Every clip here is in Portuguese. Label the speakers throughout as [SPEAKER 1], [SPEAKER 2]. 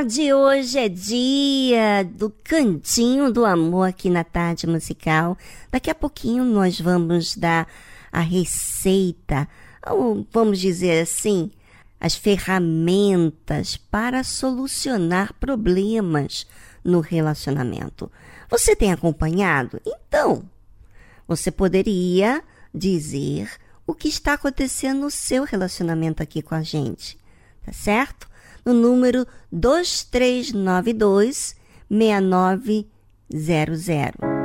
[SPEAKER 1] Tarde, hoje é dia do Cantinho do Amor aqui na Tarde Musical. Daqui a pouquinho nós vamos dar a receita, ou vamos dizer assim, as ferramentas para solucionar problemas no relacionamento. Você tem acompanhado? Então, você poderia dizer o que está acontecendo no seu relacionamento aqui com a gente, tá certo? No número 2392 6900.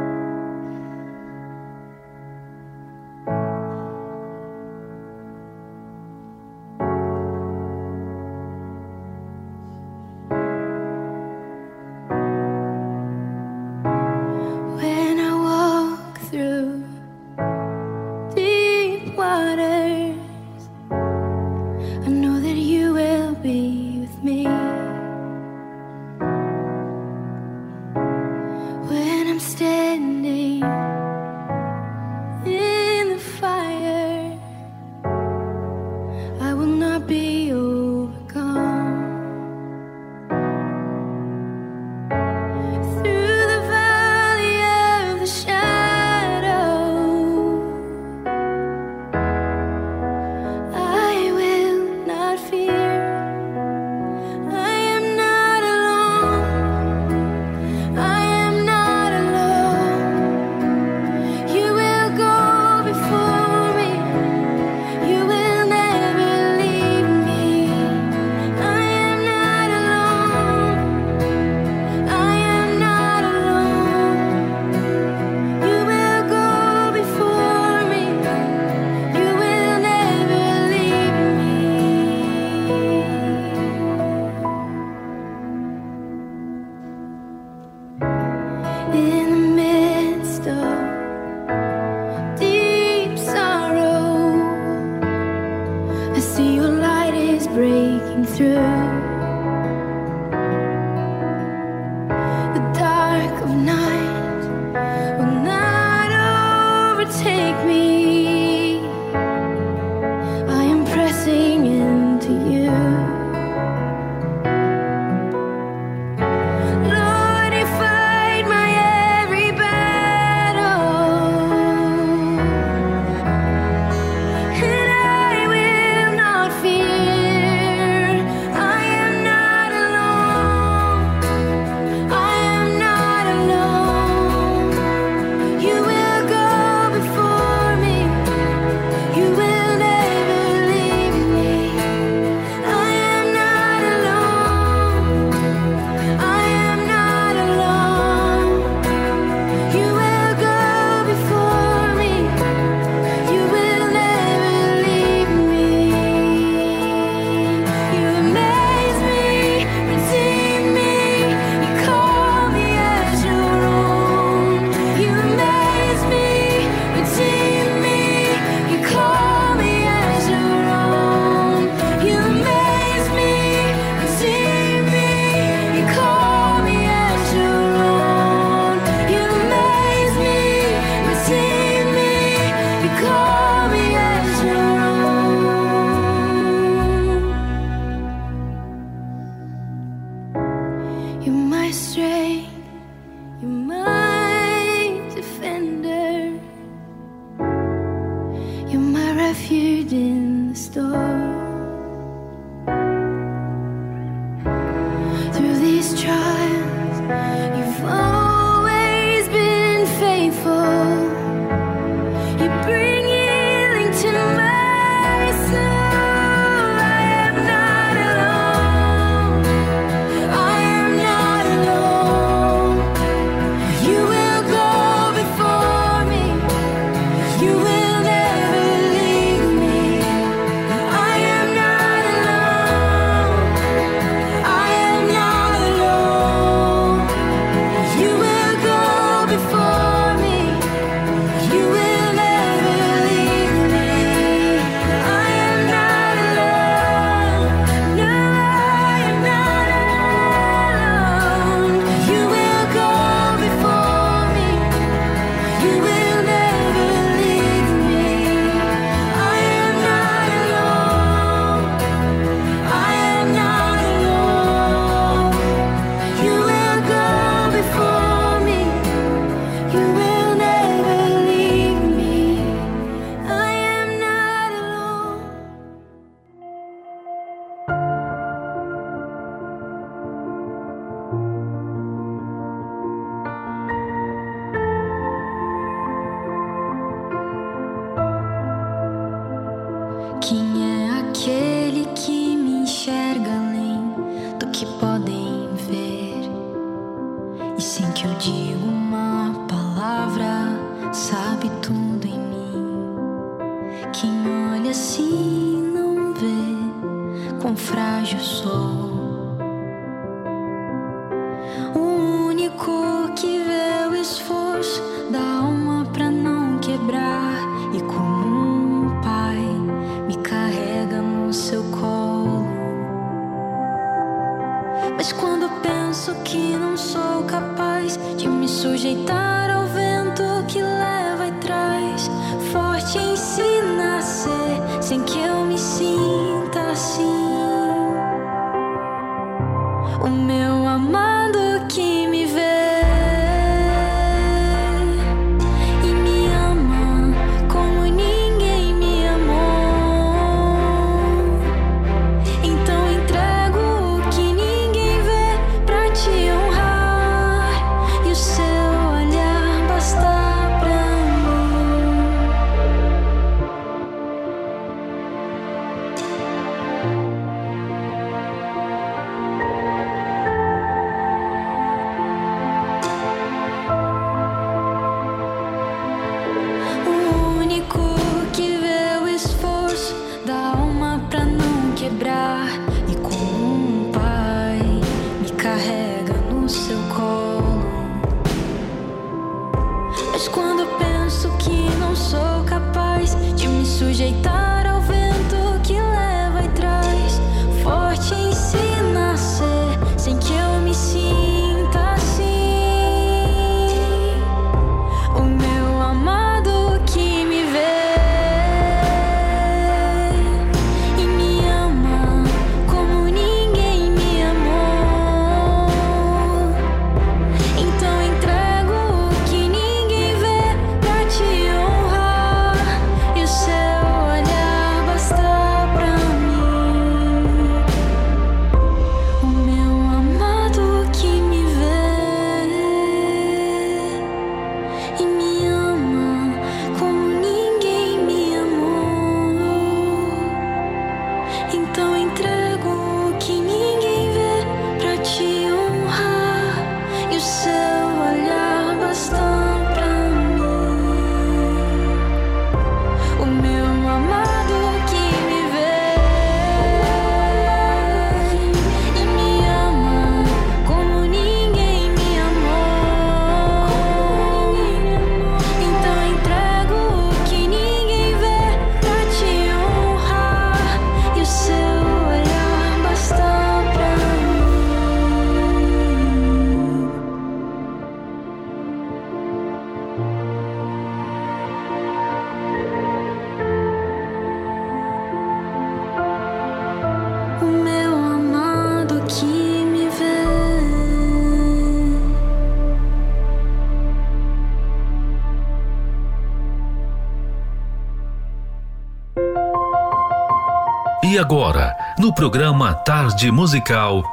[SPEAKER 1] Agora, no programa Tarde Musical,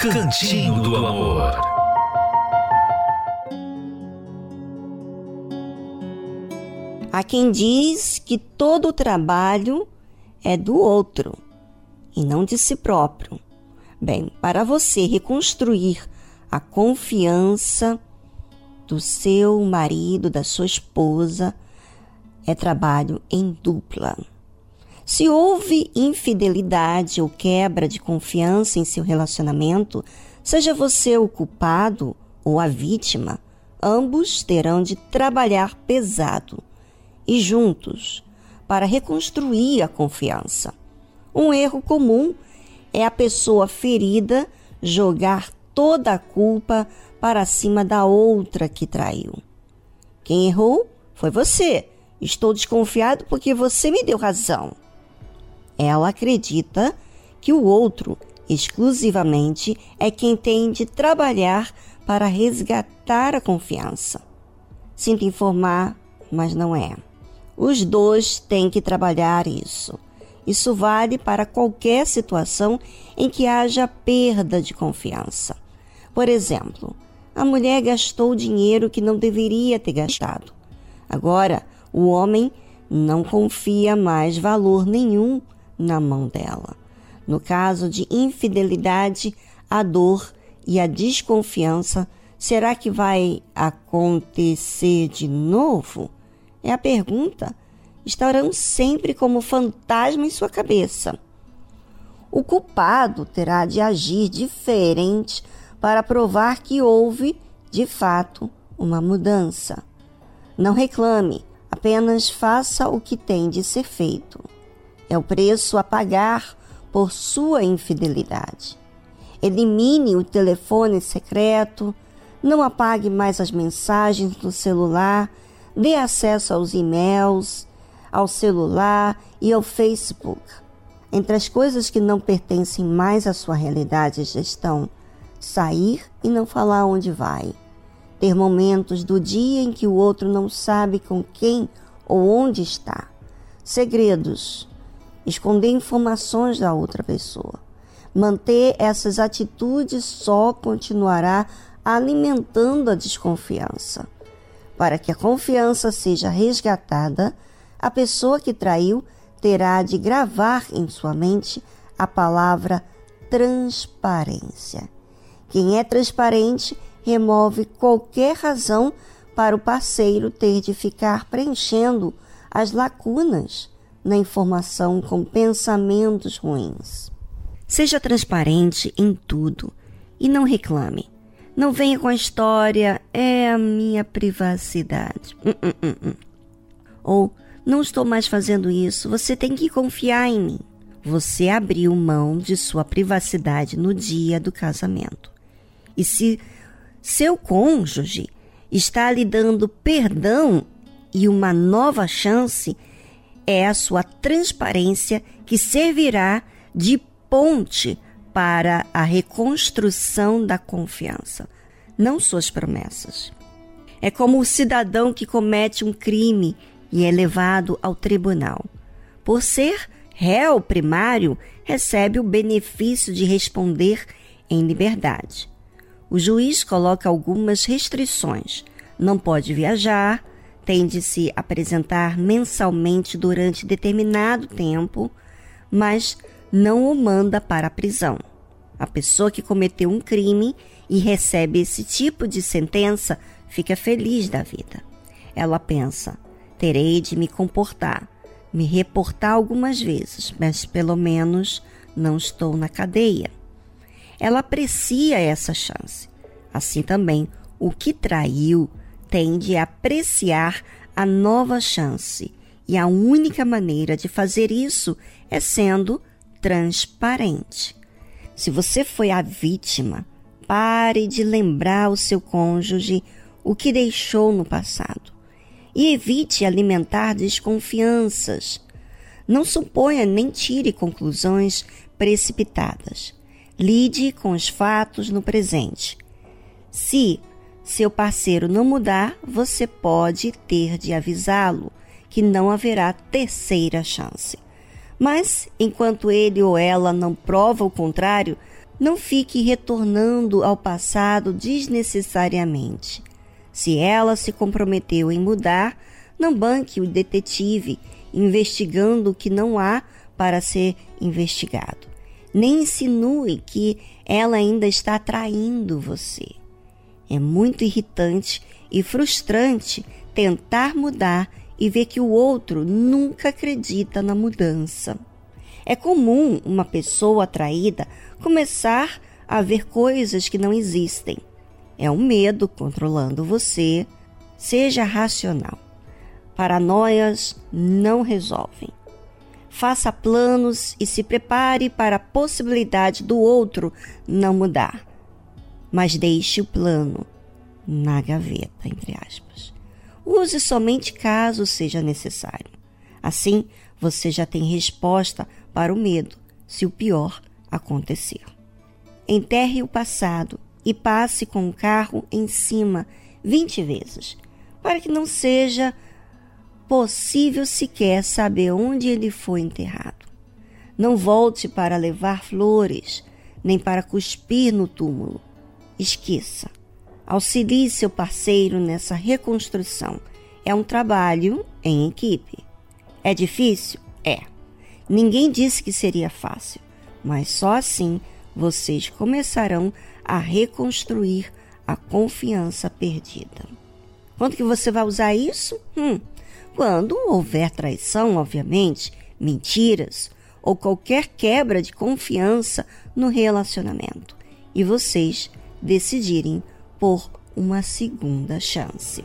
[SPEAKER 1] Cantinho do Amor.
[SPEAKER 2] Há quem diz que todo o trabalho é do outro e não de si próprio. Bem, para você reconstruir a confiança do seu marido, da sua esposa, é trabalho em dupla. Se houve infidelidade ou quebra de confiança em seu relacionamento, seja você o culpado ou a vítima, ambos terão de trabalhar pesado e juntos para reconstruir a confiança. Um erro comum é a pessoa ferida jogar toda a culpa para cima da outra que traiu. Quem errou foi você. Estou desconfiado porque você me deu razão. Ela acredita que o outro, exclusivamente, é quem tem de trabalhar para resgatar a confiança. Sinto informar, mas não é. Os dois têm que trabalhar isso. Isso vale para qualquer situação em que haja perda de confiança. Por exemplo, a mulher gastou dinheiro que não deveria ter gastado. Agora, o homem não confia mais valor nenhum na mão dela. No caso de infidelidade, a dor e a desconfiança, será que vai acontecer de novo? É a pergunta. Estarão sempre como fantasma em sua cabeça. O culpado terá de agir diferente para provar que houve, de fato, uma mudança. Não reclame, apenas faça o que tem de ser feito. É o preço a pagar por sua infidelidade. Elimine o telefone secreto, não apague mais as mensagens do celular, dê acesso aos e-mails, ao celular e ao Facebook. Entre as coisas que não pertencem mais à sua realidade estão sair e não falar onde vai, ter momentos do dia em que o outro não sabe com quem ou onde está, segredos, esconder informações da outra pessoa. Manter essas atitudes só continuará alimentando a desconfiança. Para que a confiança seja resgatada, a pessoa que traiu terá de gravar em sua mente a palavra transparência. Quem é transparente remove qualquer razão para o parceiro ter de ficar preenchendo as lacunas na informação com pensamentos ruins. Seja transparente em tudo e não reclame. Não venha com a história, é a minha privacidade. Hum, hum, hum. Ou, não estou mais fazendo isso, você tem que confiar em mim. Você abriu mão de sua privacidade no dia do casamento. E se seu cônjuge está lhe dando perdão e uma nova chance, é a sua transparência que servirá de ponte para a reconstrução da confiança, não suas promessas. É como o cidadão que comete um crime e é levado ao tribunal. Por ser réu primário, recebe o benefício de responder em liberdade. O juiz coloca algumas restrições. Não pode viajar, tem de se apresentar mensalmente durante determinado tempo, mas não o manda para a prisão. A pessoa que cometeu um crime e recebe esse tipo de sentença fica feliz da vida. Ela pensa: terei de me comportar, me reportar algumas vezes, mas pelo menos não estou na cadeia. Ela aprecia essa chance. Assim também, o que traiu tende a apreciar a nova chance. E a única maneira de fazer isso é sendo transparente. Se você foi a vítima, pare de lembrar o seu cônjuge o que deixou no passado e evite alimentar desconfianças. Não suponha nem tire conclusões precipitadas. Lide com os fatos no presente. Se seu parceiro não mudar, você pode ter de avisá-lo que não haverá terceira chance. Mas, enquanto ele ou ela não prova o contrário, não fique retornando ao passado desnecessariamente. Se ela se comprometeu em mudar, não banque o detetive investigando o que não há para ser investigado. Nem insinue que ela ainda está traindo você. É muito irritante e frustrante tentar mudar e ver que o outro nunca acredita na mudança. É comum uma pessoa atraída começar a ver coisas que não existem. É um medo controlando você. Seja racional. Paranoias não resolvem. Faça planos e se prepare para a possibilidade do outro não mudar. Mas deixe o plano na gaveta, entre aspas. Use somente caso seja necessário. Assim, você já tem resposta para o medo se o pior acontecer. Enterre o passado e passe com o carro em cima 20 vezes, para que não seja possível sequer saber onde ele foi enterrado. Não volte para levar flores, nem para cuspir no túmulo. Esqueça. Auxilie seu parceiro nessa reconstrução. É um trabalho em equipe. É difícil? É. Ninguém disse que seria fácil, mas só assim vocês começarão a reconstruir a confiança perdida. Quando que você vai usar isso? Hum, quando houver traição, obviamente, mentiras ou qualquer quebra de confiança no relacionamento e vocês decidirem por uma segunda chance.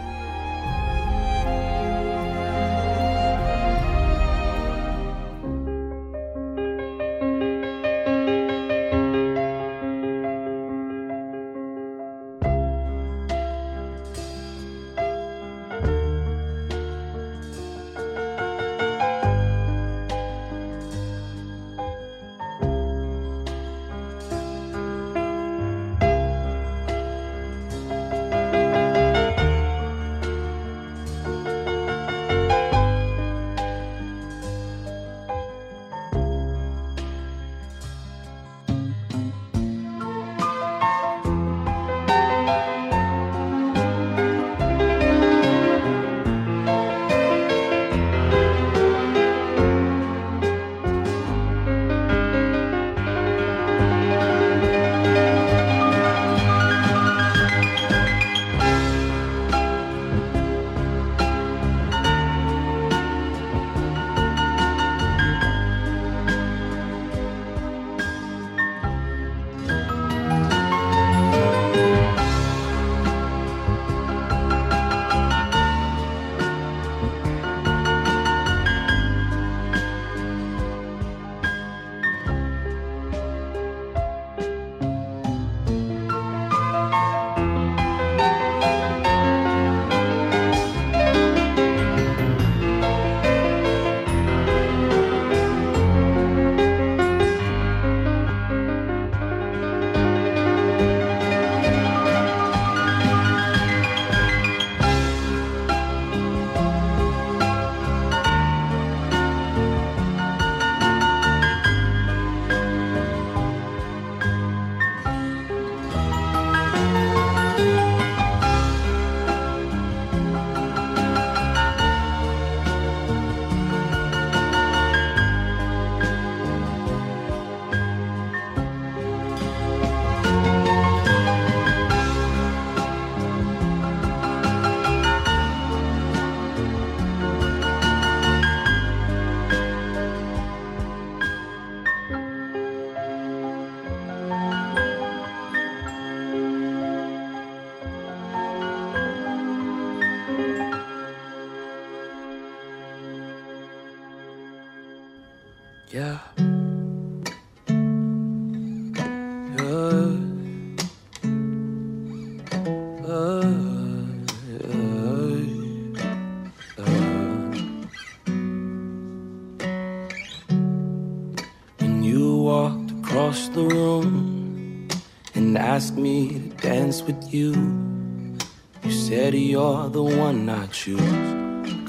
[SPEAKER 3] The one I choose.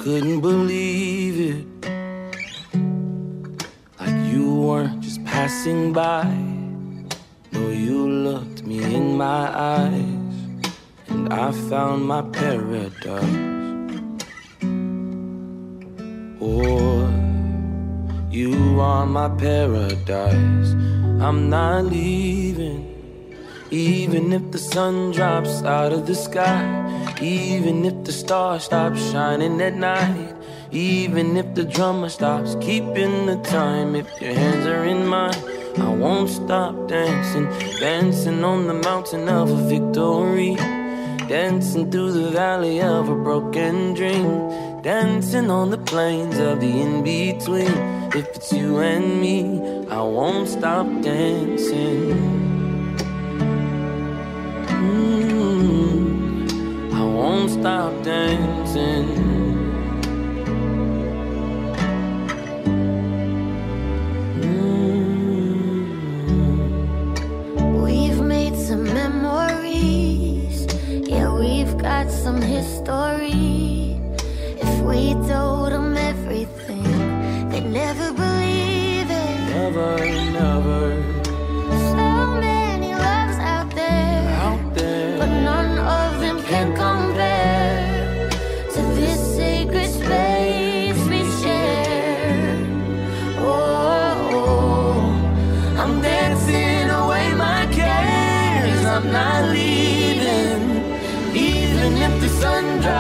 [SPEAKER 3] Couldn't believe it. Like you weren't just passing by. No, you looked me in my eyes. And I found my paradise. Oh, you are my paradise. I'm not leaving. Even if the sun drops out of the sky, even if the stars stop shining at night, even if the drummer stops keeping the time, if your hands are in mine, I won't stop dancing, dancing on the mountain of a victory, dancing through the valley of a broken dream, dancing on the plains of the in between. If it's you and me, I won't stop dancing. Stop dancing.
[SPEAKER 4] Mm. We've made some memories, yeah, we've got some history. If we told them everything, they'd never believe it.
[SPEAKER 3] Never, never.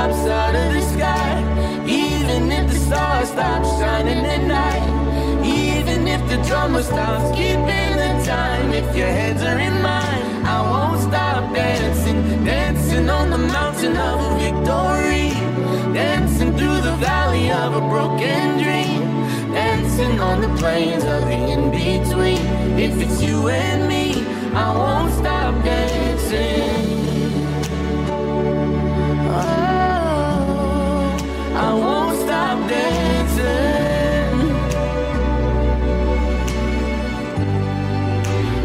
[SPEAKER 3] Drops out of the sky, even if the stars stop shining at night, even if the drummer stops keeping the time, if your hands are in mine, I won't stop dancing, dancing on the mountain of victory, dancing through the valley of a broken dream, dancing on the plains of the in between. If it's you and me, I won't stop dancing. Stop dancing.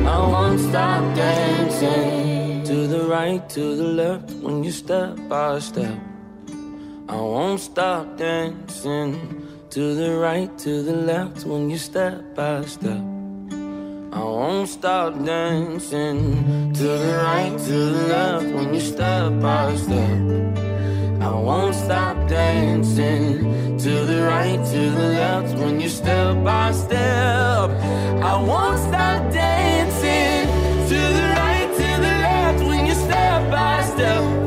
[SPEAKER 3] I won't stop dancing. To the right, to the left, when you step by step. I won't stop dancing. To the right, to the left, when you step by step. I won't stop dancing. To the right, to the left, when you step by step. I won't stop dancing to the right, to the left when you step by step. I won't stop dancing to the right, to the left when you step by step.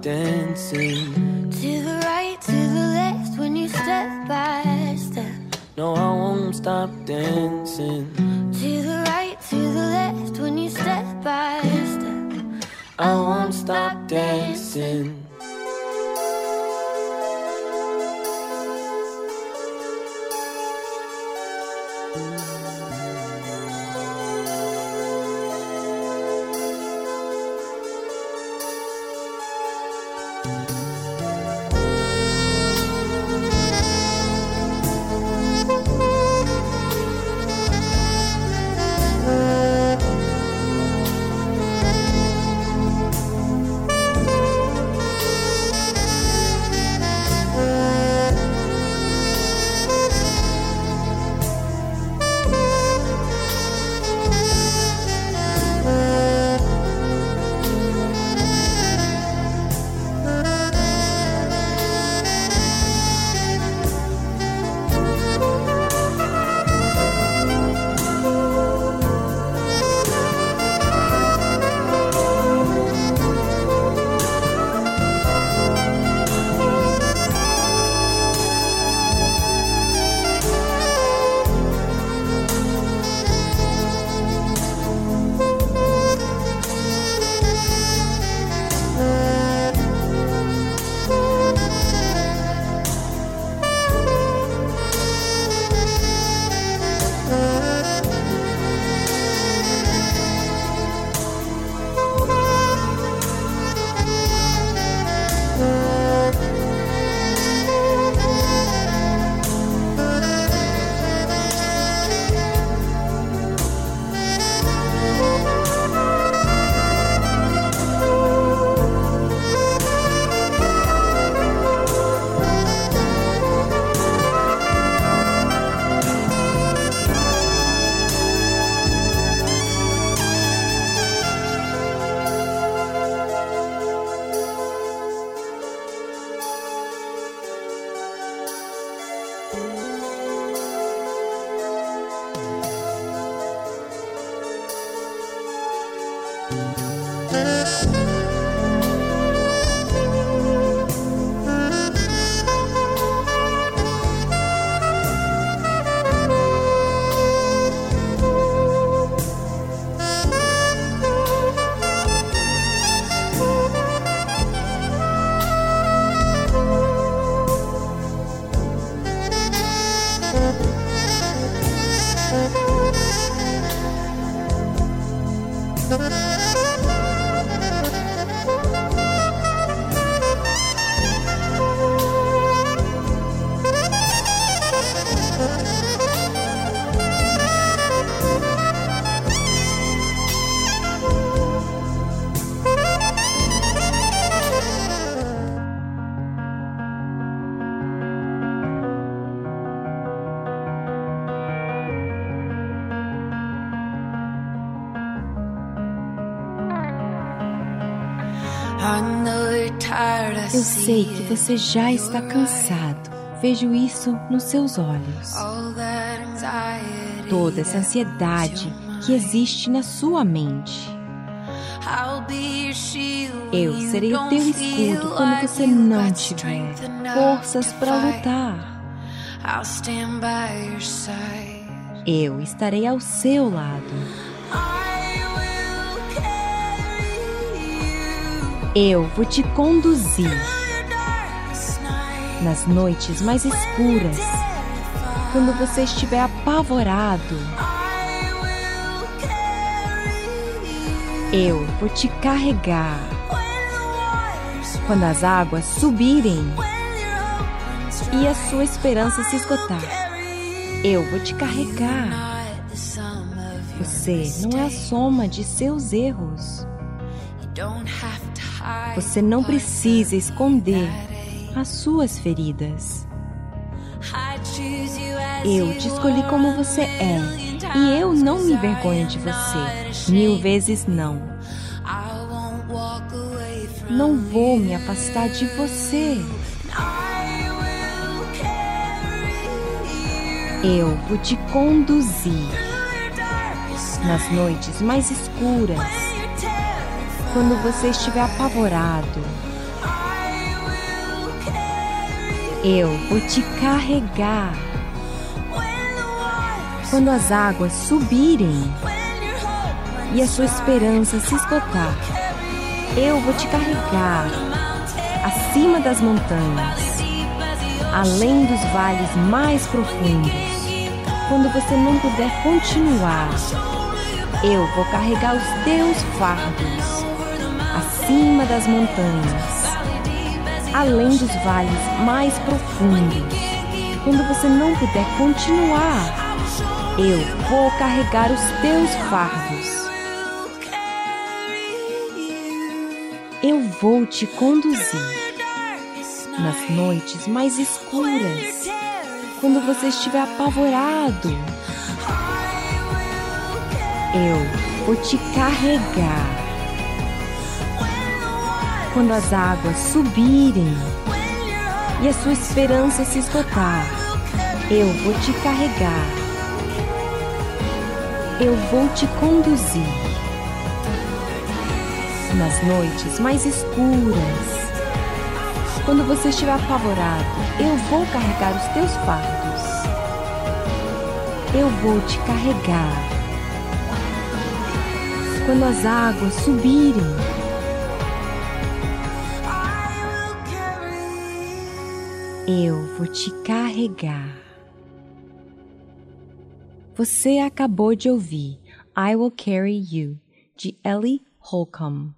[SPEAKER 3] Dancing. To the right, to the left when you step by step. No, I won't stop dancing.
[SPEAKER 4] To the right, to the left when you step by step.
[SPEAKER 3] I won't stop dancing.
[SPEAKER 5] Sei que você já está cansado. Vejo isso nos seus olhos. Toda essa ansiedade que existe na sua mente. Eu serei o teu escudo quando você não tiver forças para lutar. Eu estarei ao seu lado. Eu vou te conduzir nas noites mais escuras, quando você estiver apavorado. Eu vou te carregar quando as águas subirem e a sua esperança se esgotar. Eu vou te carregar. Você não é a soma de seus erros. Você não precisa esconder as suas feridas. Eu te escolhi como você é e eu não me envergonho de você. Mil vezes não. Não vou me afastar de você. Eu vou te conduzir nas noites mais escuras quando você estiver apavorado. Eu vou te carregar. Quando as águas subirem e a sua esperança se esgotar, eu vou te carregar acima das montanhas, além dos vales mais profundos. Quando você não puder continuar, eu vou carregar os teus fardos acima das montanhas, além dos vales mais profundos. Quando você não puder continuar, eu vou carregar os teus fardos. Eu vou te conduzir nas noites mais escuras, quando você estiver apavorado. Eu vou te carregar quando as águas subirem e a sua esperança se esgotar, eu vou te carregar. Eu vou te conduzir. Nas noites mais escuras, quando você estiver apavorado, eu vou carregar os teus fardos. Eu vou te carregar. Quando as águas subirem, Eu vou te carregar. Você acabou de ouvir I Will Carry You, de Ellie Holcomb.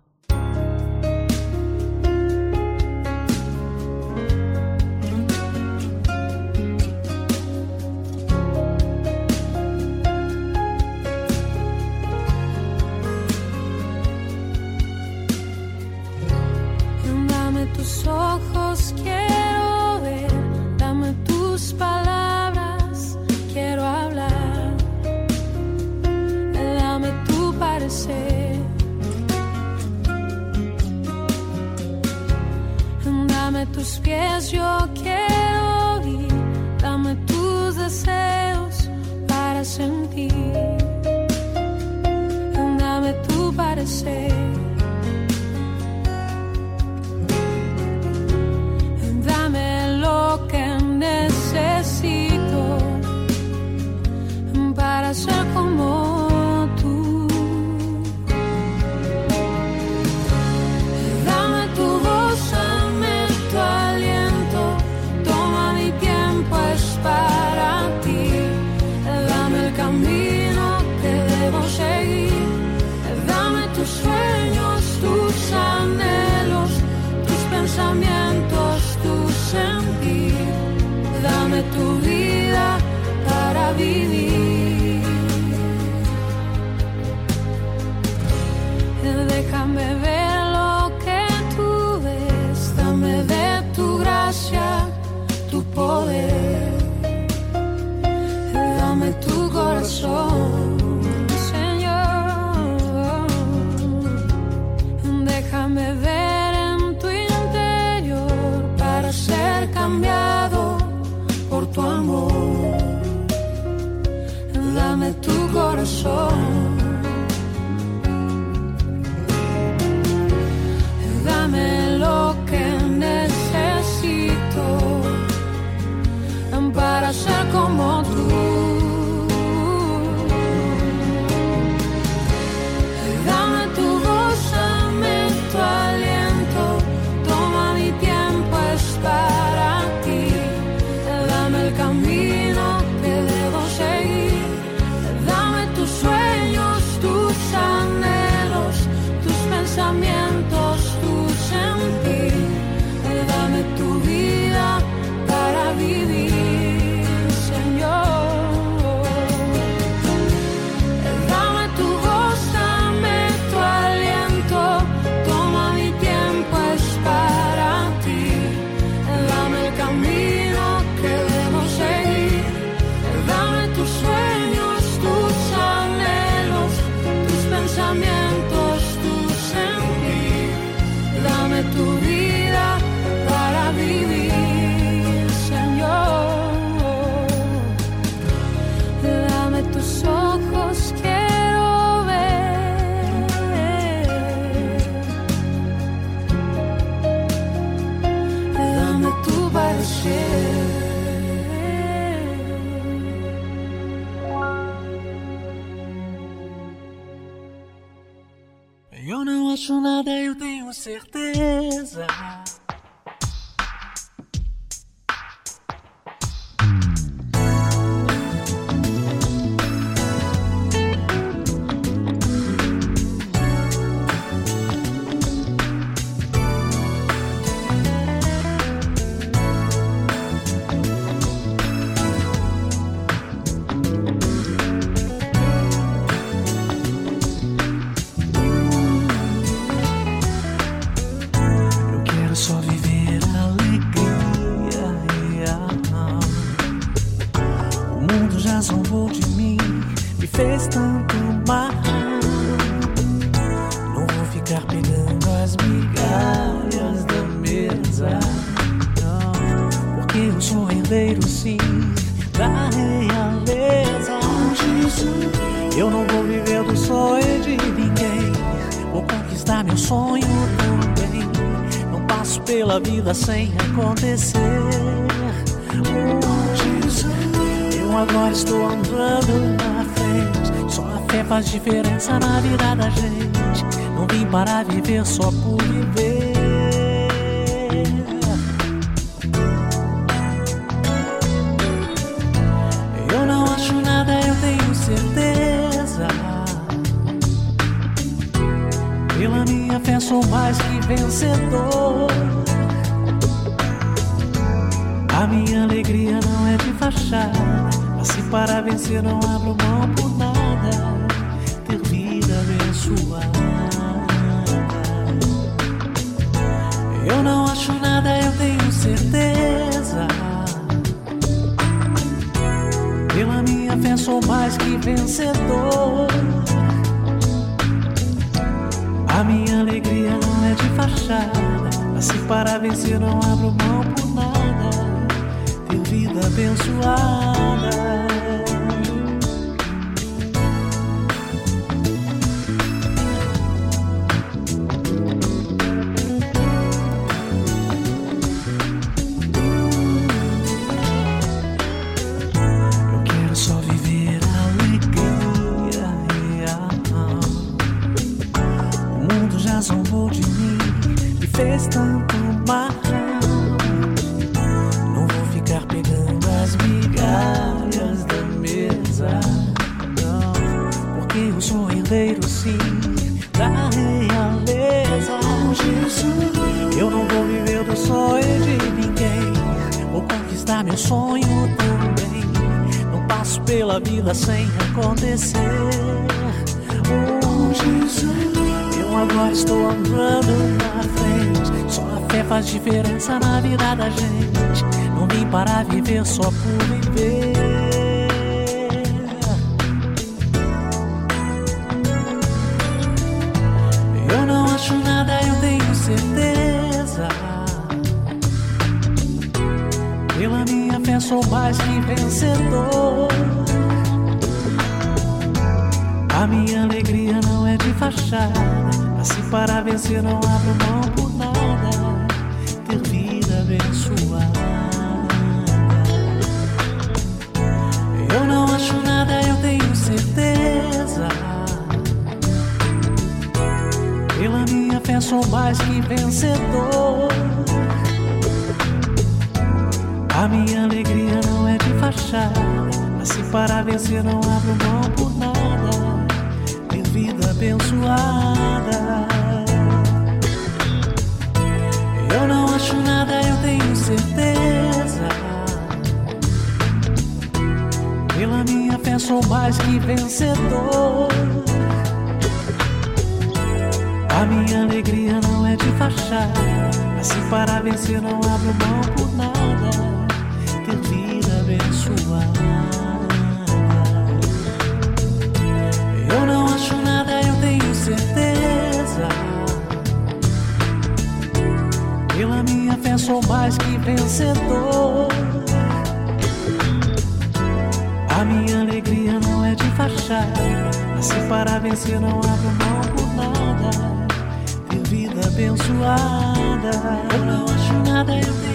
[SPEAKER 6] Diferença só por sou mais que vencedor. A minha alegria não é de fachada. Assim para vencer não abro mão por nada. Ter vida abençoada. Acontecer. Oh, eu agora estou andando na frente. Só a fé faz diferença na vida da gente. Não vim para viver só por viver. Eu não acho nada, eu tenho certeza. Minha fé sou mais que vencedor. Assim para vencer não abro mão por nada. Ter vida abençoada. Eu não acho nada, eu tenho certeza. Pela minha fé sou mais que vencedor. A minha alegria não é de fachada. Assim para vencer não abro mão por nada abençoada. Eu não acho nada, eu tenho certeza. Pela minha fé sou mais que vencedor. A minha alegria não é de fachada. Assim para vencer não abro mão por nada. sou mais que vencedor. A minha alegria não é de fachada. Assim para vencer, não abro mão por nada. Ter vida abençoada. Eu não acho nada, eu tenho.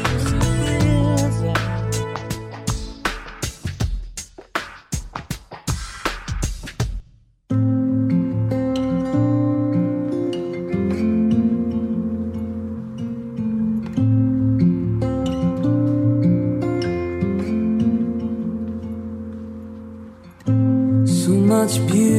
[SPEAKER 7] It's beauty.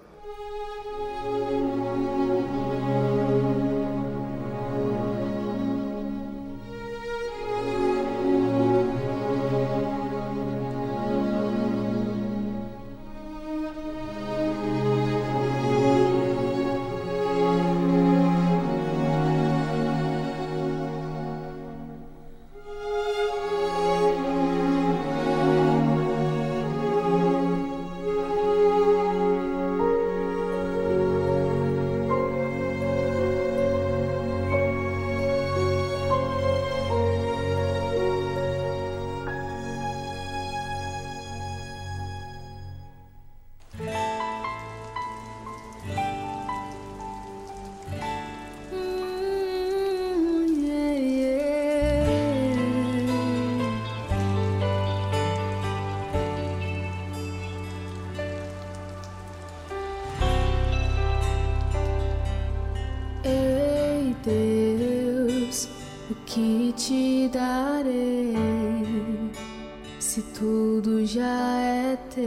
[SPEAKER 7] se tudo já é teu?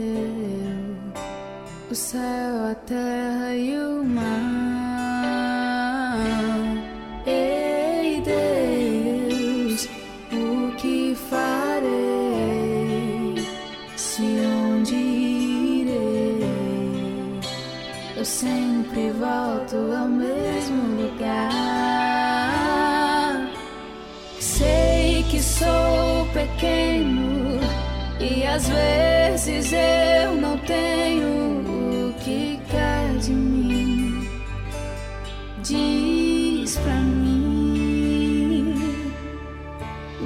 [SPEAKER 7] O céu, a terra e o mar. Ei, Deus, o que farei? Se onde irei? Eu sempre volto a às vezes eu não tenho o que quer de mim. Diz pra mim,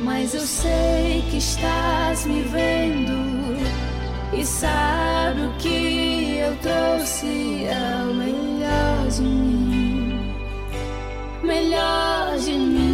[SPEAKER 7] mas eu sei que estás me vendo e sabe
[SPEAKER 3] o que eu trouxe é ao melhor de
[SPEAKER 1] mim. Melhor de mim.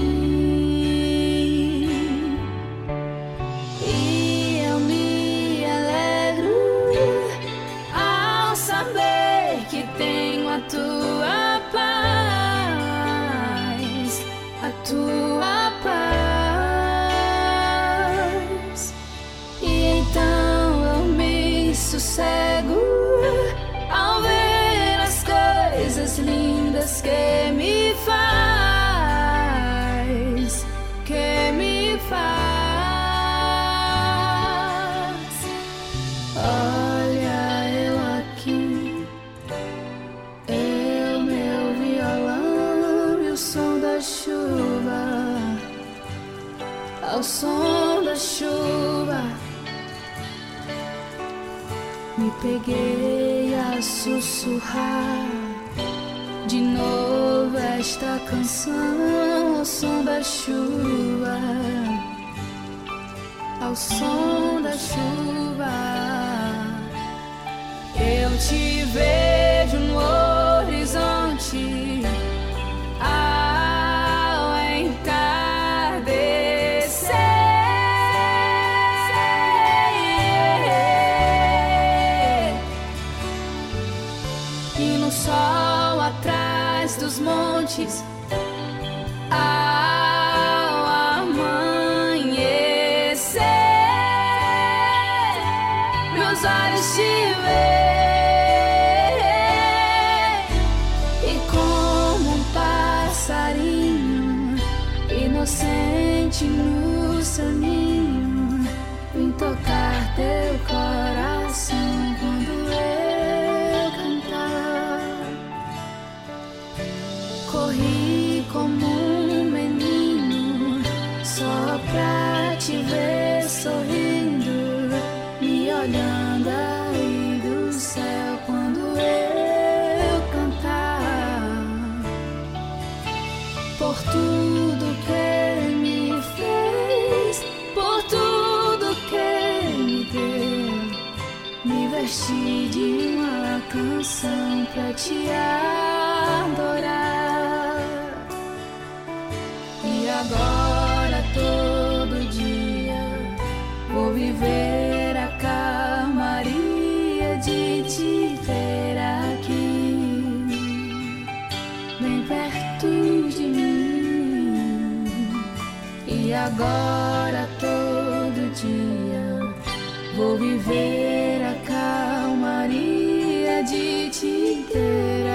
[SPEAKER 1] cheguei a sussurrar de novo esta canção ao som da chuva, ao som da chuva. Eu te vejo no horizonte. Canção pra te adorar. E agora todo dia vou viver a calmaria de te ter aqui, bem perto de mim. E agora todo dia vou viver a te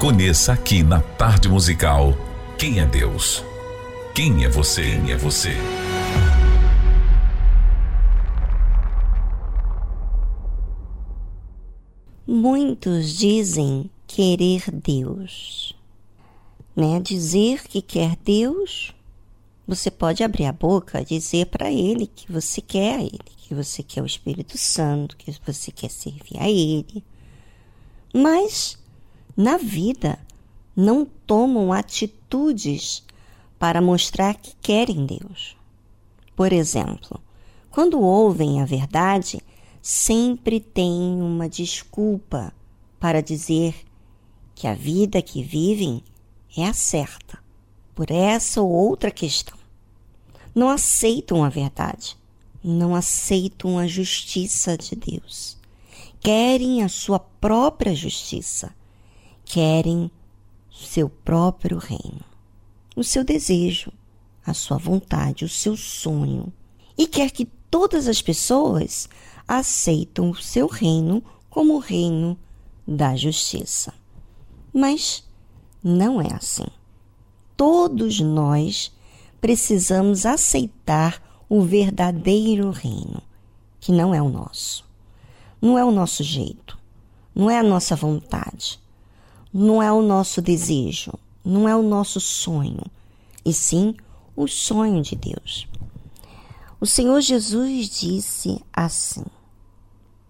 [SPEAKER 8] Conheça aqui na Tarde Musical quem é Deus. Quem é você? Quem é você?
[SPEAKER 2] Muitos dizem querer Deus. Né? Dizer que quer Deus, você pode abrir a boca e dizer para ele que você quer ele, que você quer o Espírito Santo, que você quer servir a ele. Mas na vida não tomam atitudes para mostrar que querem Deus. Por exemplo, quando ouvem a verdade, sempre têm uma desculpa para dizer que a vida que vivem é a certa, por essa ou outra questão. Não aceitam a verdade, não aceitam a justiça de Deus. Querem a sua própria justiça, querem seu próprio reino, o seu desejo, a sua vontade, o seu sonho, e quer que todas as pessoas aceitam o seu reino como o reino da justiça. Mas não é assim. Todos nós precisamos aceitar o verdadeiro reino, que não é o nosso. Não é o nosso jeito, não é a nossa vontade, não é o nosso desejo, não é o nosso sonho, e sim o sonho de Deus. O Senhor Jesus disse assim: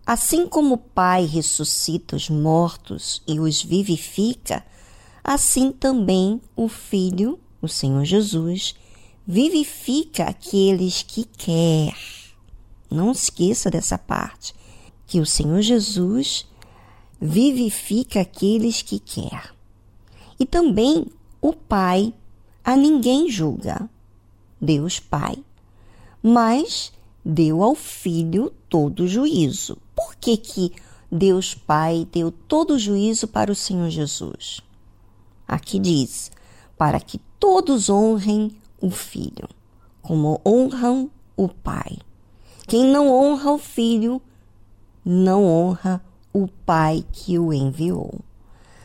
[SPEAKER 2] Assim como o Pai ressuscita os mortos e os vivifica, assim também o Filho, o Senhor Jesus, vivifica aqueles que quer. Não esqueça dessa parte, que o Senhor Jesus vivifica aqueles que quer. E também o Pai a ninguém julga, Deus Pai, mas deu ao Filho todo juízo. Por que, que Deus Pai deu todo o juízo para o Senhor Jesus? Aqui diz: para que todos honrem o Filho, como honram o Pai. Quem não honra o Filho, não honra o Pai que o enviou.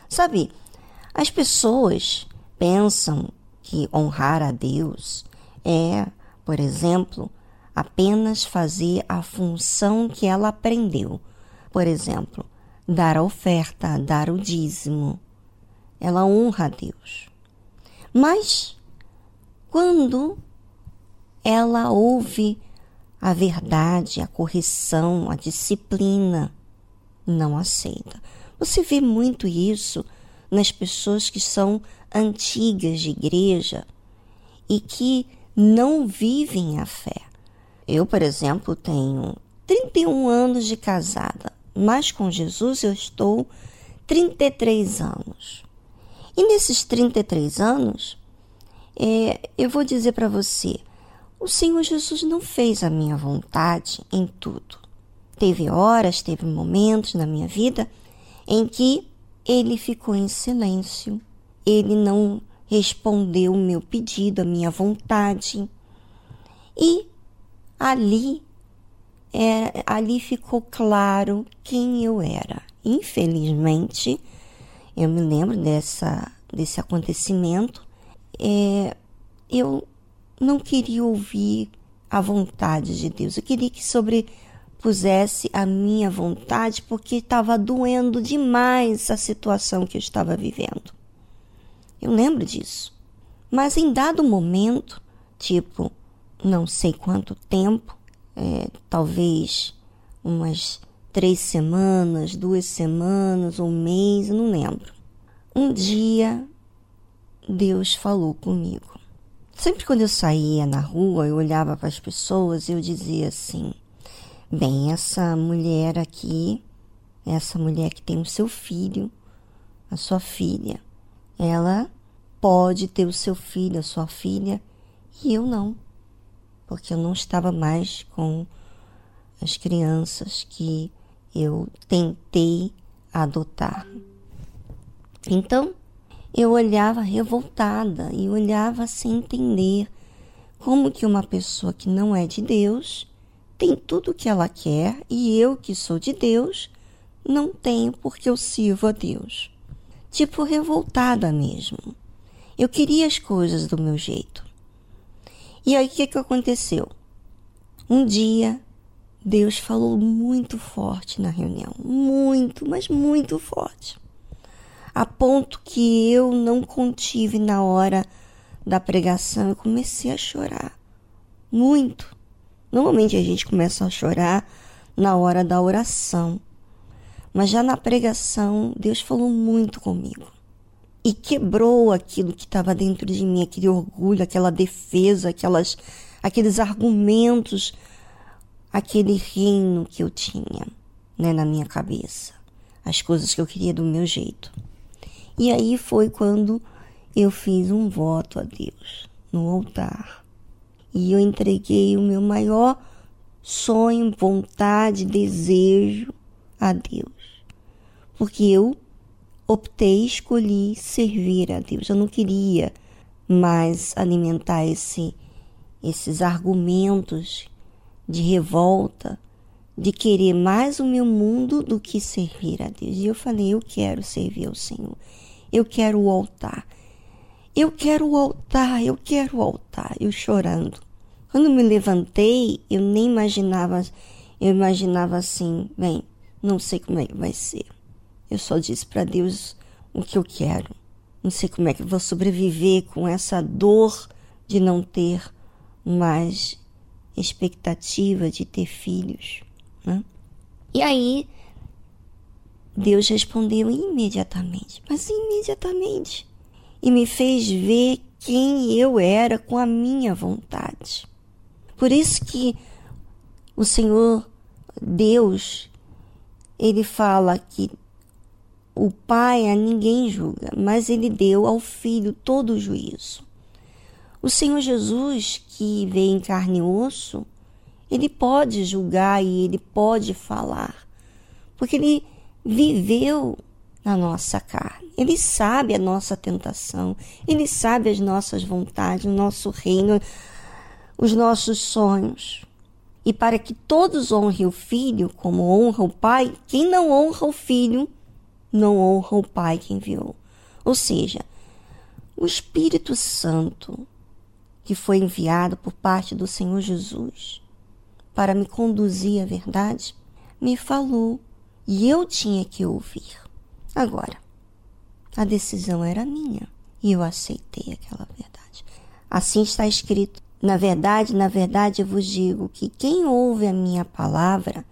[SPEAKER 2] Sabe, as pessoas pensam que honrar a Deus é, por exemplo, apenas fazer a função que ela aprendeu, por exemplo, dar a oferta, dar o dízimo. Ela honra a Deus. Mas quando ela ouve a verdade, a correção, a disciplina, não aceita. Você vê muito isso nas pessoas que são antigas de igreja e que não vivem a fé. Eu, por exemplo, tenho 31 anos de casada, mas com Jesus eu estou 33 anos. E nesses 33 anos, é, eu vou dizer para você, o Senhor Jesus não fez a minha vontade em tudo. Teve horas, teve momentos na minha vida em que ele ficou em silêncio, ele não respondeu o meu pedido, a minha vontade. E ali, é, ali ficou claro quem eu era. Infelizmente, eu me lembro dessa, desse acontecimento. É, eu não queria ouvir a vontade de Deus. Eu queria que sobrepusesse a minha vontade, porque estava doendo demais a situação que eu estava vivendo. Eu lembro disso. Mas em dado momento, tipo, não sei quanto tempo, é, talvez umas três semanas, duas semanas, um mês, não lembro. Um dia, Deus falou comigo. Sempre quando eu saía na rua, eu olhava para as pessoas e eu dizia assim: bem, essa mulher aqui, essa mulher que tem o seu filho, a sua filha, ela pode ter o seu filho, a sua filha, e eu não, porque eu não estava mais com as crianças que eu tentei adotar. Então, eu olhava revoltada e olhava sem entender como que uma pessoa que não é de Deus tem tudo o que ela quer e eu que sou de Deus não tenho porque eu sirvo a Deus. Tipo revoltada mesmo. Eu queria as coisas do meu jeito. E aí o que, que aconteceu? Um dia Deus falou muito forte na reunião, muito, mas muito forte a ponto que eu não contive na hora da pregação, eu comecei a chorar. Muito. Normalmente a gente começa a chorar na hora da oração. Mas já na pregação, Deus falou muito comigo. E quebrou aquilo que estava dentro de mim, aquele orgulho, aquela defesa, aquelas, aqueles argumentos, aquele reino que eu tinha né, na minha cabeça. As coisas que eu queria do meu jeito. E aí foi quando eu fiz um voto a Deus no altar. E eu entreguei o meu maior sonho, vontade, desejo a Deus. Porque eu optei, escolhi servir a Deus. Eu não queria mais alimentar esse, esses argumentos de revolta, de querer mais o meu mundo do que servir a Deus. E eu falei, eu quero servir ao Senhor. Eu quero o altar. Eu quero o altar, eu quero o altar. Eu chorando. Quando me levantei, eu nem imaginava, eu imaginava assim, bem, não sei como é que vai ser. Eu só disse para Deus o que eu quero. Não sei como é que vou sobreviver com essa dor de não ter mais expectativa de ter filhos. Né? E aí Deus respondeu imediatamente, mas imediatamente, e me fez ver quem eu era com a minha vontade. Por isso que o Senhor Deus, ele fala que o Pai a ninguém julga, mas ele deu ao Filho todo o juízo. O Senhor Jesus, que veio em carne e osso, ele pode julgar e ele pode falar, porque ele viveu na nossa carne. Ele sabe a nossa tentação, ele sabe as nossas vontades, o nosso reino, os nossos sonhos. E para que todos honrem o filho como honra o pai, quem não honra o filho não honra o pai que enviou. Ou seja, o Espírito Santo que foi enviado por parte do Senhor Jesus para me conduzir à verdade, me falou E eu tinha que ouvir. Agora, a decisão era minha e eu aceitei aquela verdade. Assim está escrito: Na verdade, na verdade eu vos digo que quem ouve a minha palavra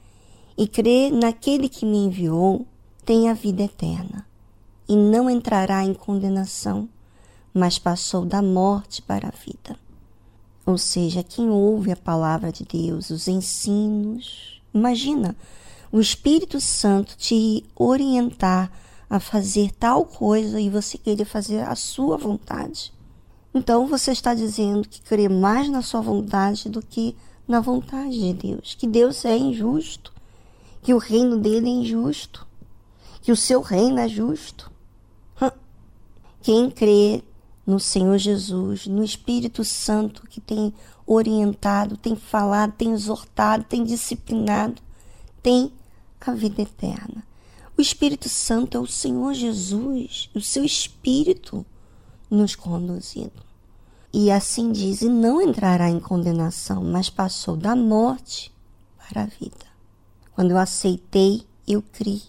[SPEAKER 2] e crê naquele que me enviou tem a vida eterna e não entrará em condenação, mas passou da morte para a vida. Ou seja, quem ouve a palavra de Deus, os ensinos, imagina o Espírito Santo te orientar a fazer tal coisa e você querer fazer a sua vontade. Então você está dizendo que crê mais na sua vontade do que na vontade de Deus, que Deus é injusto, que o reino dele é injusto, que o seu reino é justo. Quem crê no Senhor Jesus, no Espírito Santo que tem orientado, tem falado, tem exortado, tem disciplinado, tem a vida eterna. O Espírito Santo é o Senhor Jesus, o seu Espírito nos conduzindo. E assim diz: e não entrará em condenação, mas passou da morte para a vida. Quando eu aceitei, eu criei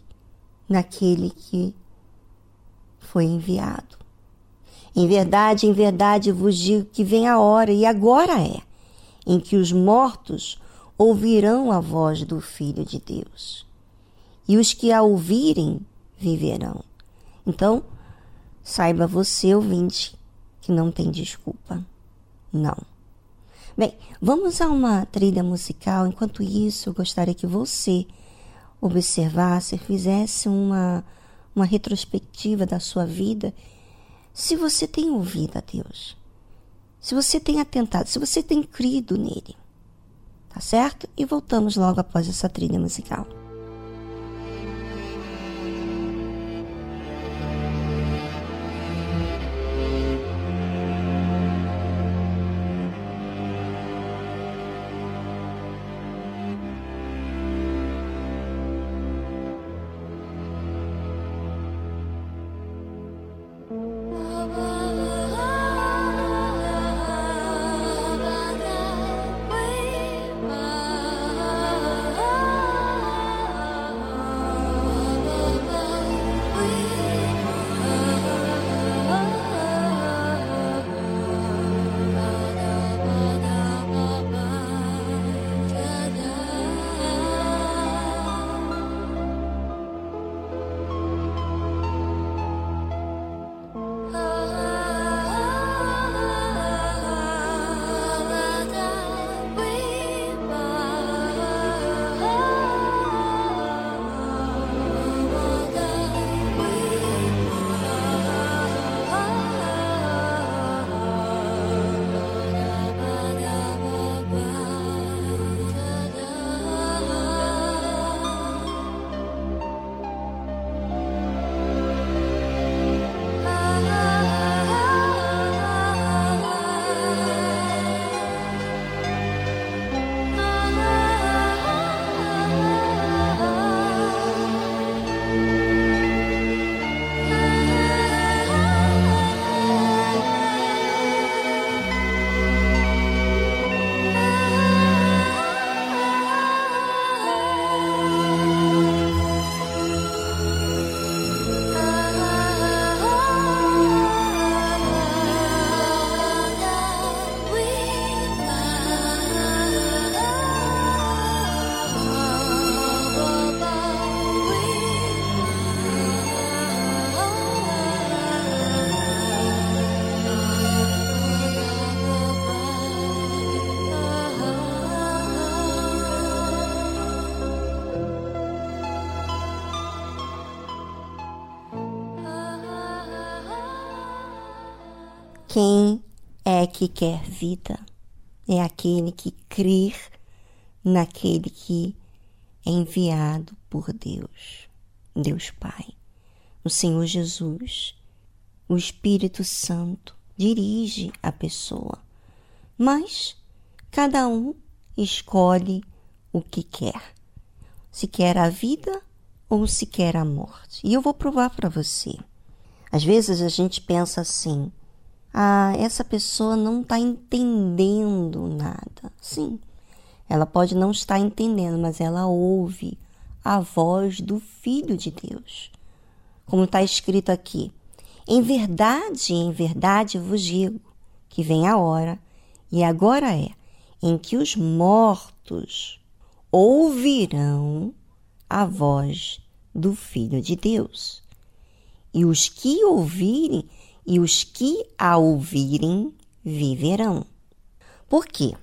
[SPEAKER 2] naquele que foi enviado. Em verdade, em verdade vos digo que vem a hora, e agora é, em que os mortos ouvirão a voz do Filho de Deus. E os que a ouvirem viverão. Então, saiba você, ouvinte, que não tem desculpa. Não. Bem, vamos a uma trilha musical. Enquanto isso, eu gostaria que você observasse, fizesse uma, uma retrospectiva da sua vida se você tem ouvido a Deus, se você tem atentado, se você tem crido nele. Tá certo? E voltamos logo após essa trilha musical. Quem é que quer vida? É aquele que crer naquele que é enviado por Deus, Deus Pai, o Senhor Jesus. O Espírito Santo dirige a pessoa, mas cada um escolhe o que quer, se quer a vida ou se quer a morte. E eu vou provar para você. Às vezes a gente pensa assim: ah, essa pessoa não está entendendo nada. Sim, ela pode não estar entendendo, mas ela ouve a voz do Filho de Deus. Como está escrito aqui: Em verdade, em verdade vos digo que vem a hora, e agora é, em que os mortos ouvirão a voz do Filho de Deus. E os que ouvirem e os que a ouvirem viverão. Por quê?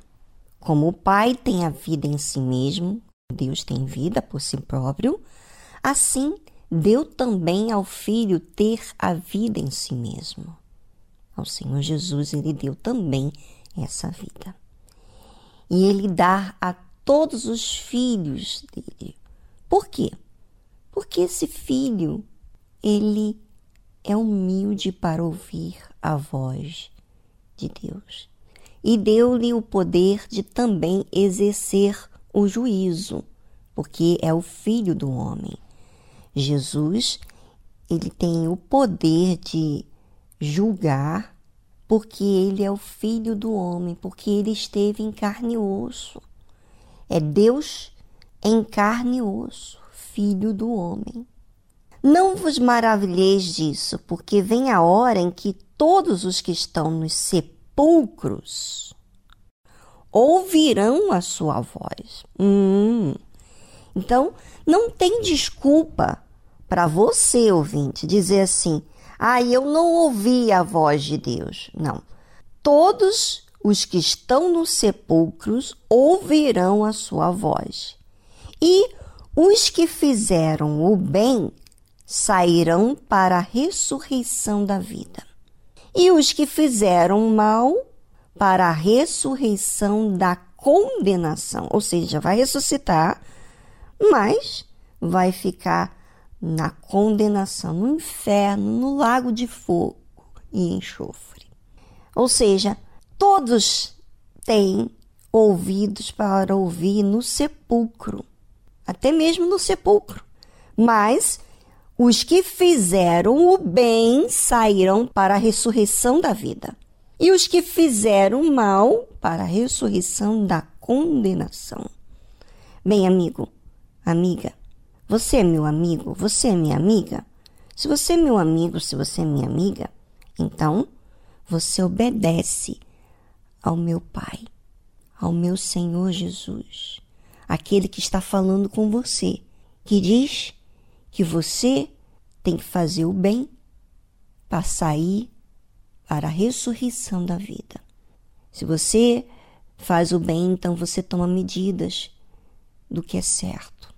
[SPEAKER 2] Como o Pai tem a vida em si mesmo, Deus tem vida por si próprio, assim deu também ao Filho ter a vida em si mesmo. Ao Senhor Jesus, ele deu também essa vida. E ele dá a todos os filhos dele. Por quê? Porque esse filho, ele é humilde para ouvir a voz de Deus. E deu-lhe o poder de também exercer o juízo, porque é o filho do homem. Jesus, ele tem o poder de julgar, porque ele é o filho do homem, porque ele esteve em carne e osso. É Deus em carne e osso, filho do homem. Não vos maravilheis disso, porque vem a hora em que todos os que estão nos sepulcros ouvirão a sua voz. Hum. Então, não tem desculpa para você, ouvinte, dizer assim: ah, eu não ouvi a voz de Deus. Não. Todos os que estão nos sepulcros ouvirão a sua voz. E os que fizeram o bem sairão para a ressurreição da vida. E os que fizeram mal para a ressurreição da condenação, ou seja, vai ressuscitar, mas vai ficar na condenação, no inferno, no lago de fogo e enxofre. Ou seja, todos têm ouvidos para ouvir no sepulcro, até mesmo no sepulcro. Mas os que fizeram o bem sairão para a ressurreição da vida, e os que fizeram o mal para a ressurreição da condenação. Bem, amigo, amiga, você é meu amigo, você é minha amiga? Se você é meu amigo, se você é minha amiga, então você obedece ao meu Pai, ao meu Senhor Jesus, aquele que está falando com você, que diz que você tem que fazer o bem para sair para a ressurreição da vida. Se você faz o bem, então você toma medidas do que é certo.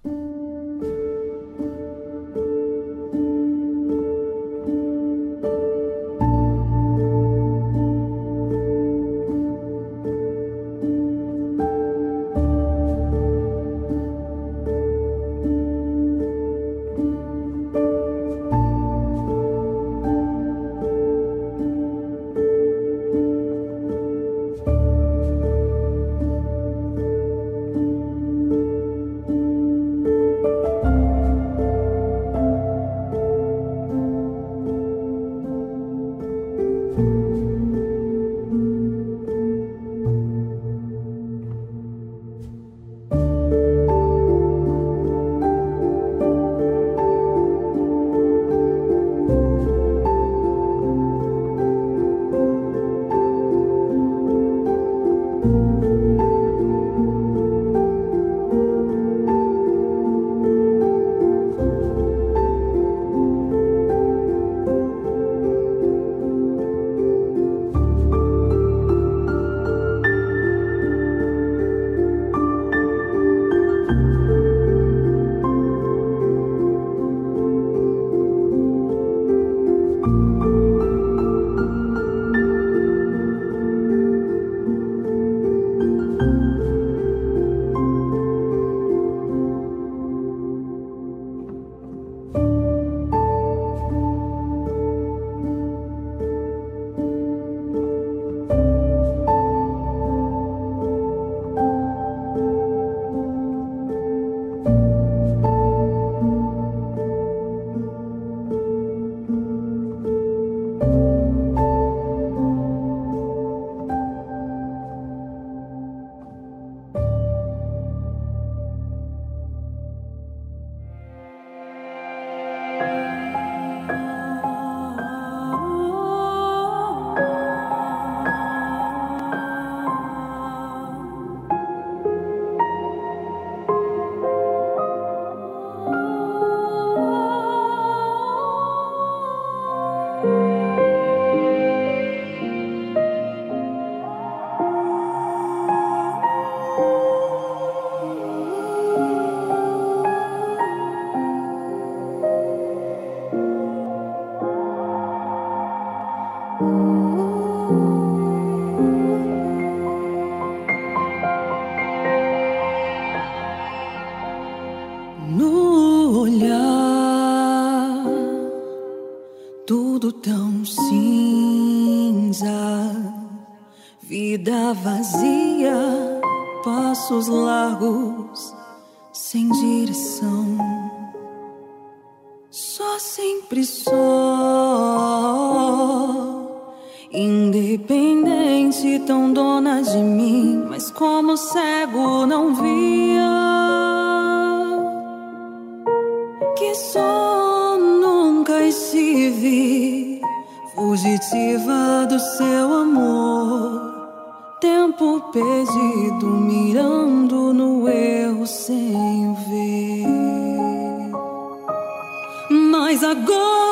[SPEAKER 7] Largos, sem direção, só sempre só. Independente, tão dona de mim, mas como cego não via. Que só nunca estive fugitiva do seu amor. Tempo perdido, mirando no erro sem ver. Mas agora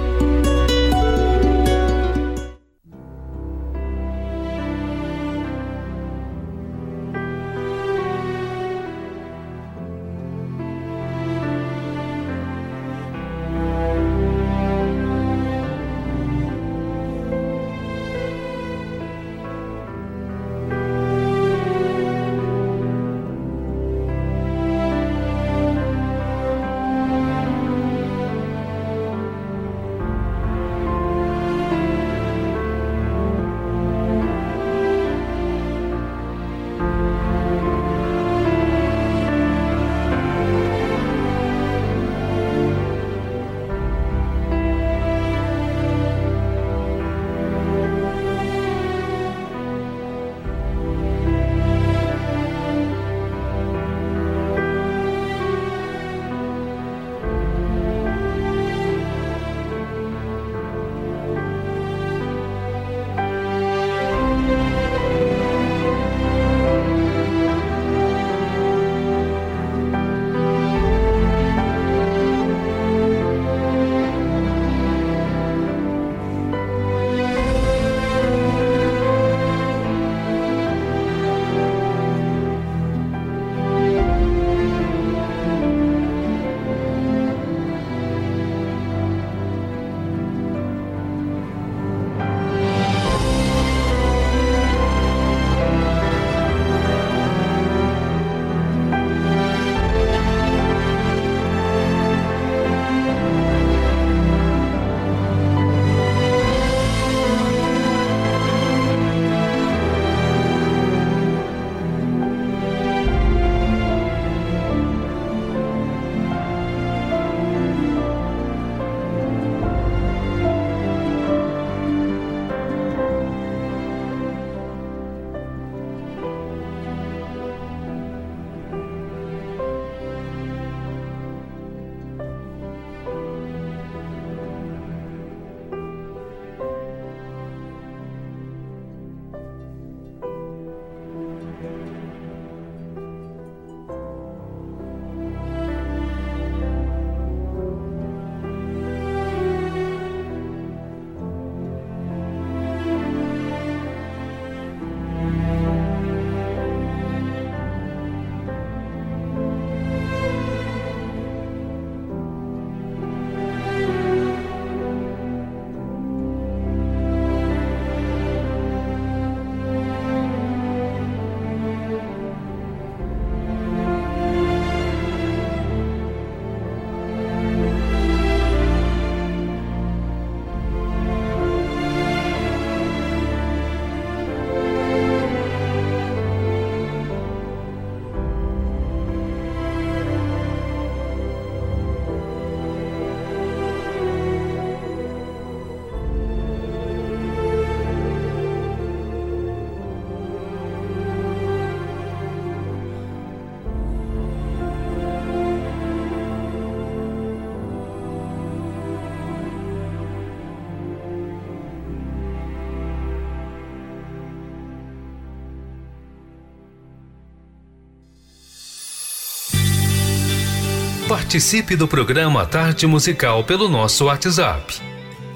[SPEAKER 9] Participe do programa Tarde Musical pelo nosso WhatsApp.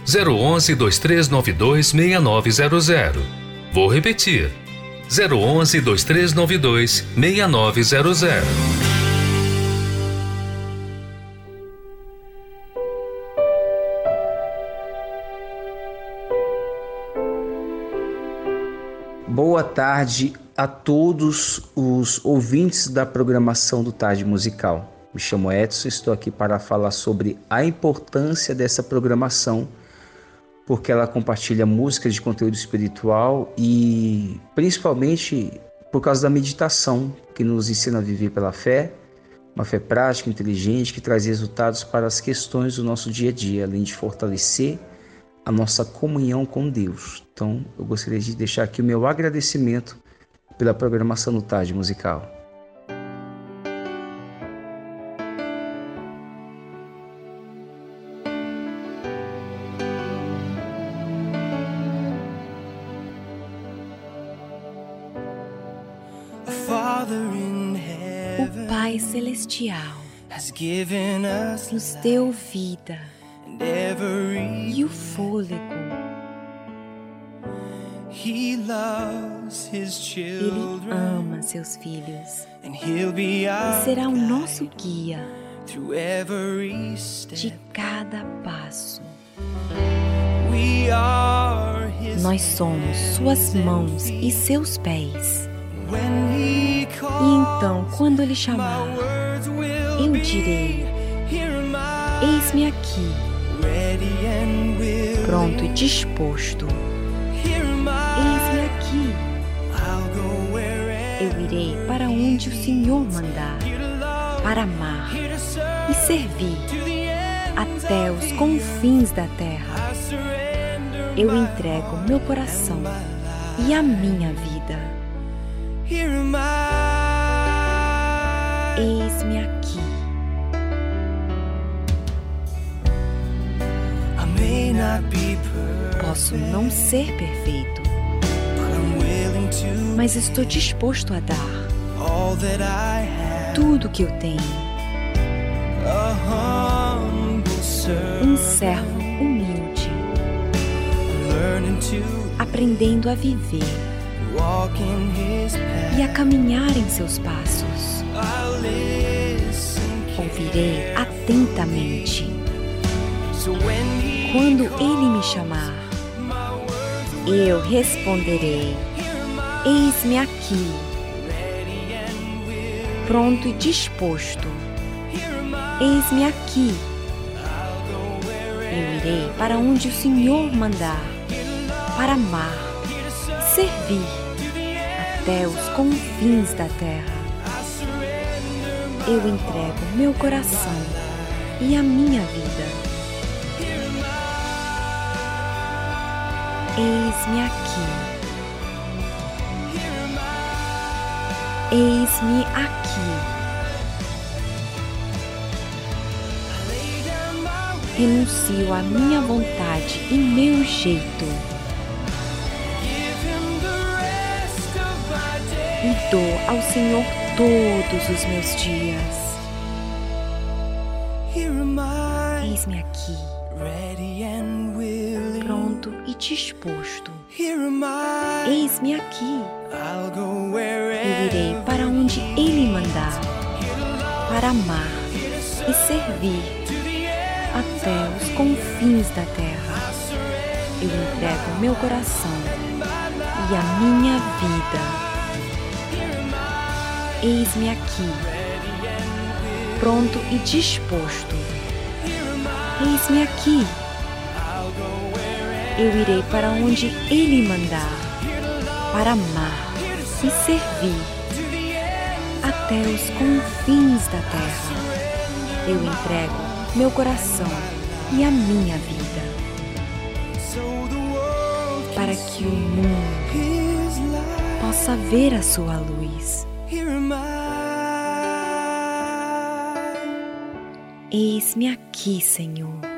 [SPEAKER 9] 011 2392 6900. Vou repetir. 011 2392 6900.
[SPEAKER 10] Boa tarde a todos os ouvintes da programação do Tarde Musical. Me chamo Edson, estou aqui para falar sobre a importância dessa programação, porque ela compartilha músicas de conteúdo espiritual e principalmente por causa da meditação, que nos ensina a viver pela fé, uma fé prática, inteligente, que traz resultados para as questões do nosso dia a dia, além de fortalecer a nossa comunhão com Deus. Então, eu gostaria de deixar aqui o meu agradecimento pela programação do Tarde Musical.
[SPEAKER 5] Celestial nos deu vida e o fôlego. Ele ama seus filhos e será o nosso guia de cada passo. Nós somos suas mãos e seus pés. E então, quando ele chamar, eu direi: Eis-me aqui pronto e disposto. Eis-me aqui. Eu irei para onde o Senhor mandar, para amar e servir até os confins da terra. Eu entrego meu coração e a minha vida. Eis-me aqui. Posso não ser perfeito, mas estou disposto a dar tudo que eu tenho. Um servo humilde, aprendendo a viver e a caminhar em seus passos. Ouvirei atentamente quando ele me chamar, eu responderei: Eis-me aqui, pronto e disposto. Eis-me aqui. Eu irei para onde o Senhor mandar, para amar, servir até os confins da terra. Eu entrego meu coração e a minha vida Eis-me aqui. Eis-me aqui. Renuncio à minha vontade e meu jeito. E dou ao Senhor todos os meus dias. Eis-me aqui disposto. Eis-me aqui. Eu irei para onde Ele mandar, para amar e servir até os confins da terra. Eu entrego meu coração e a minha vida. Eis-me aqui, pronto e disposto. Eis-me aqui eu irei para onde Ele mandar, para amar e servir até os confins da terra. Eu entrego meu coração e a minha vida, para que o mundo possa ver a sua luz. Eis-me aqui, Senhor.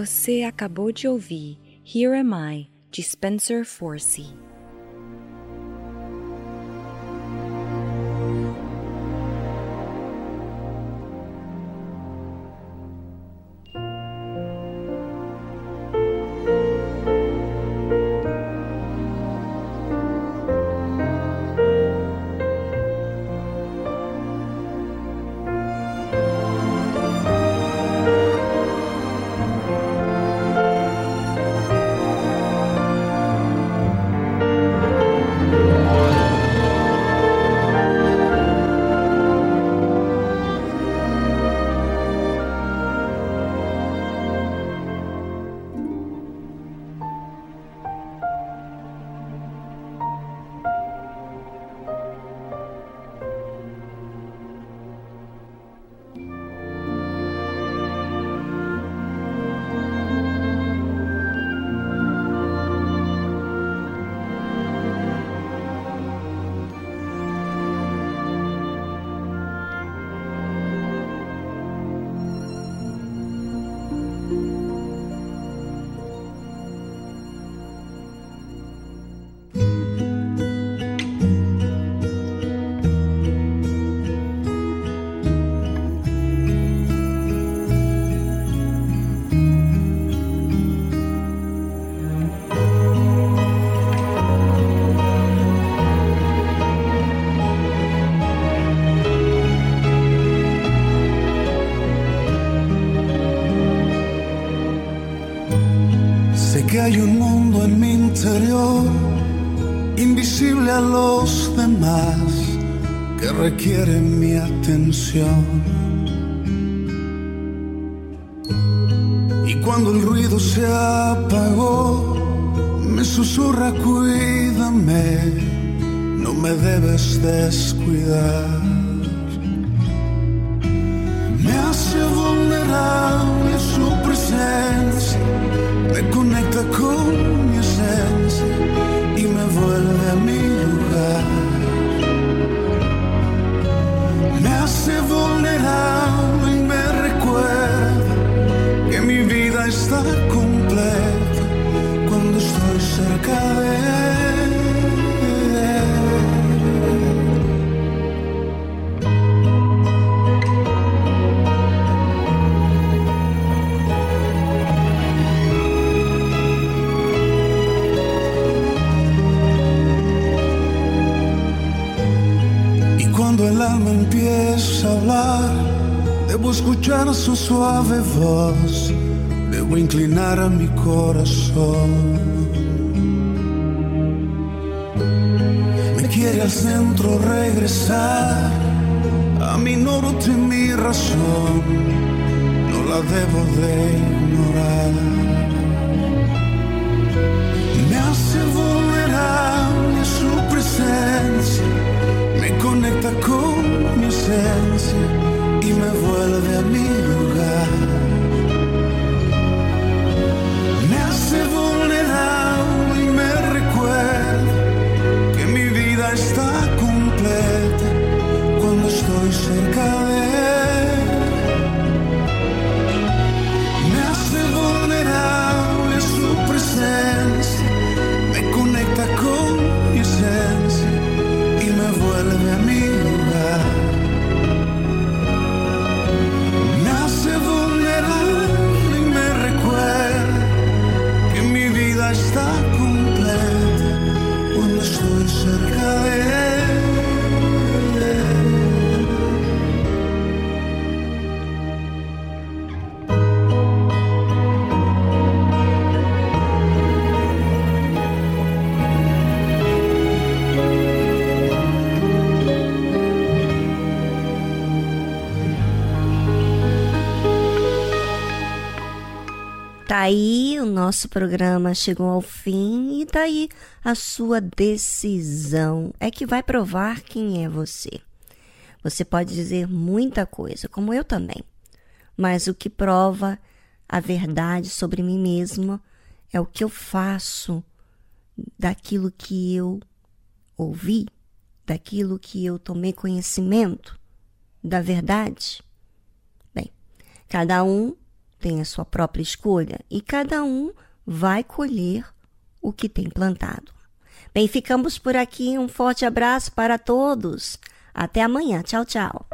[SPEAKER 5] Você acabou de ouvir Here Am I, de Spencer Force.
[SPEAKER 11] Interior, invisible a los demás, que requiere mi atención. Y cuando el ruido se apagó, me susurra, cuídame, no me debes descuidar. Su suave voz, debo inclinar a mi corazón. Me quiere al centro regresar, a mi norte mi razón, no la debo de ignorar. Me hace vulnerable su presencia me conecta con mi esencia y me vuelve a mi lugar. Me hace vulnerable y me recuerda que mi vida está completa cuando estoy cerca de
[SPEAKER 2] nosso programa chegou ao fim e tá aí a sua decisão. É que vai provar quem é você. Você pode dizer muita coisa, como eu também, mas o que prova a verdade sobre mim mesmo é o que eu faço daquilo que eu ouvi, daquilo que eu tomei conhecimento da verdade. Bem, cada um tem a sua própria escolha e cada um vai colher o que tem plantado. Bem, ficamos por aqui. Um forte abraço para todos. Até amanhã. Tchau, tchau.